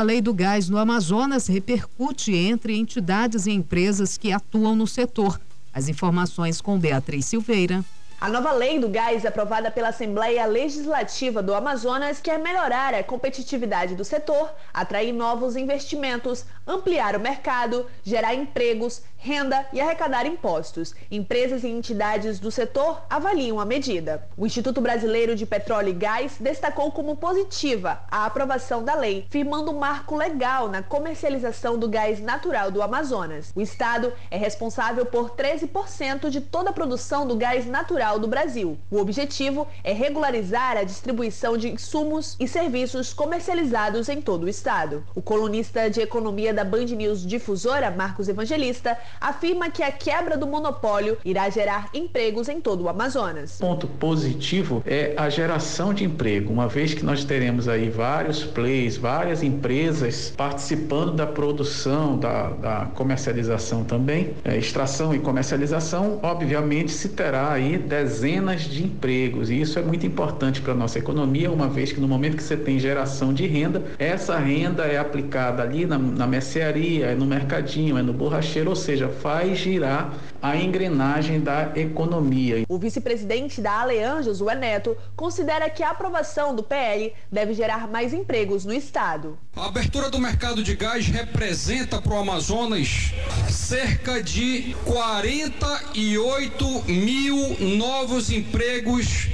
A lei do gás no Amazonas repercute entre entidades e empresas que atuam no setor. As informações com Beatriz Silveira. A nova lei do gás, aprovada pela Assembleia Legislativa do Amazonas, quer melhorar a competitividade do setor, atrair novos investimentos, ampliar o mercado, gerar empregos, renda e arrecadar impostos. Empresas e entidades do setor avaliam a medida. O Instituto Brasileiro de Petróleo e Gás destacou como positiva a aprovação da lei, firmando um marco legal na comercialização do gás natural do Amazonas. O estado é responsável por 13% de toda a produção do gás natural do Brasil. O objetivo é regularizar a distribuição de insumos e serviços comercializados em todo o estado. O colunista de economia da Band News Difusora, Marcos Evangelista, afirma que a quebra do monopólio irá gerar empregos em todo o Amazonas. Ponto positivo é a geração de emprego, uma vez que nós teremos aí vários plays, várias empresas participando da produção, da, da comercialização também, é, extração e comercialização, obviamente se terá aí dezenas de empregos. E isso é muito importante para a nossa economia, uma vez que no momento que você tem geração de renda, essa renda é aplicada ali na, na mercearia, é no mercadinho, é no borracheiro, ou seja, faz girar a engrenagem da economia. O vice-presidente da Alean, Josué Neto, considera que a aprovação do PL deve gerar mais empregos no estado. A abertura do mercado de gás representa para o Amazonas cerca de 48 mil novos empregos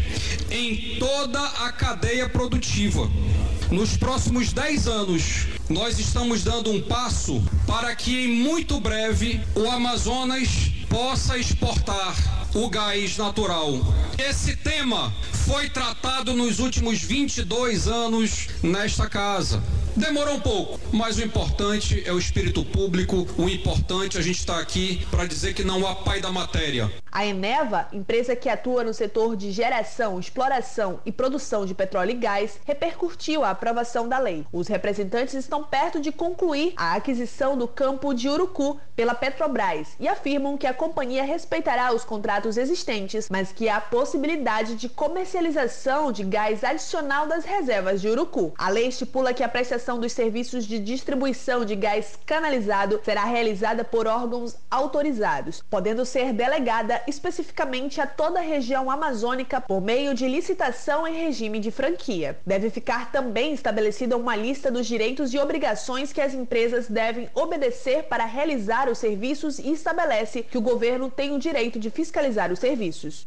em toda a cadeia produtiva. Nos próximos 10 anos, nós estamos dando um passo para que em muito breve o Amazonas possa exportar o gás natural. Esse tema foi tratado nos últimos 22 anos nesta casa. Demorou um pouco, mas o importante é o espírito público, o importante é a gente estar tá aqui para dizer que não há pai da matéria. A Eneva, empresa que atua no setor de geração, exploração e produção de petróleo e gás, repercutiu a aprovação da lei. Os representantes estão perto de concluir a aquisição do campo de Urucu pela Petrobras e afirmam que a companhia respeitará os contratos existentes, mas que há possibilidade de comercialização de gás adicional das reservas de Urucu. A lei estipula que a prestação dos serviços de distribuição de gás canalizado será realizada por órgãos autorizados, podendo ser delegada especificamente a toda a região amazônica por meio de licitação em regime de franquia. Deve ficar também estabelecida uma lista dos direitos e obrigações que as empresas devem obedecer para realizar os serviços e estabelece que o governo tem o direito de fiscalizar os serviços.